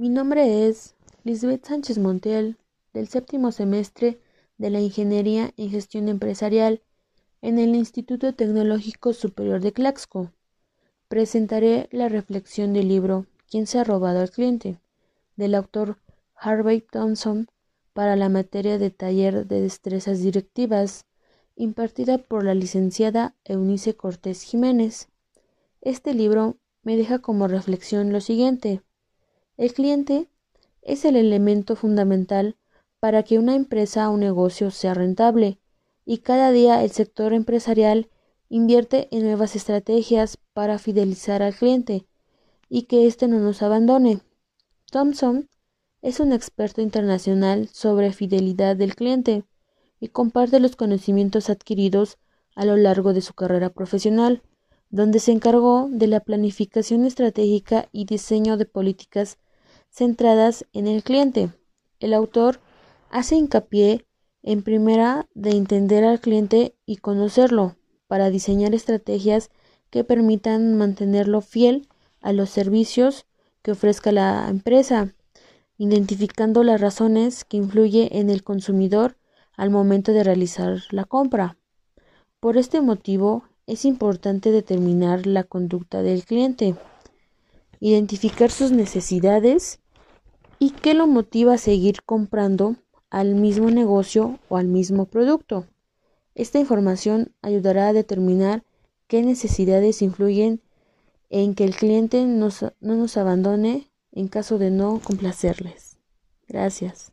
Mi nombre es Lisbeth Sánchez Montiel, del séptimo semestre de la Ingeniería en Gestión Empresarial en el Instituto Tecnológico Superior de Claxco. Presentaré la reflexión del libro ¿Quién se ha robado al cliente? del autor Harvey Thompson para la materia de taller de destrezas directivas impartida por la licenciada Eunice Cortés Jiménez. Este libro me deja como reflexión lo siguiente. El cliente es el elemento fundamental para que una empresa o negocio sea rentable y cada día el sector empresarial invierte en nuevas estrategias para fidelizar al cliente y que éste no nos abandone. Thompson es un experto internacional sobre fidelidad del cliente y comparte los conocimientos adquiridos a lo largo de su carrera profesional, donde se encargó de la planificación estratégica y diseño de políticas centradas en el cliente. El autor hace hincapié en primera de entender al cliente y conocerlo para diseñar estrategias que permitan mantenerlo fiel a los servicios que ofrezca la empresa, identificando las razones que influyen en el consumidor al momento de realizar la compra. Por este motivo, es importante determinar la conducta del cliente, identificar sus necesidades y qué lo motiva a seguir comprando al mismo negocio o al mismo producto. Esta información ayudará a determinar qué necesidades influyen en que el cliente no nos abandone en caso de no complacerles. Gracias.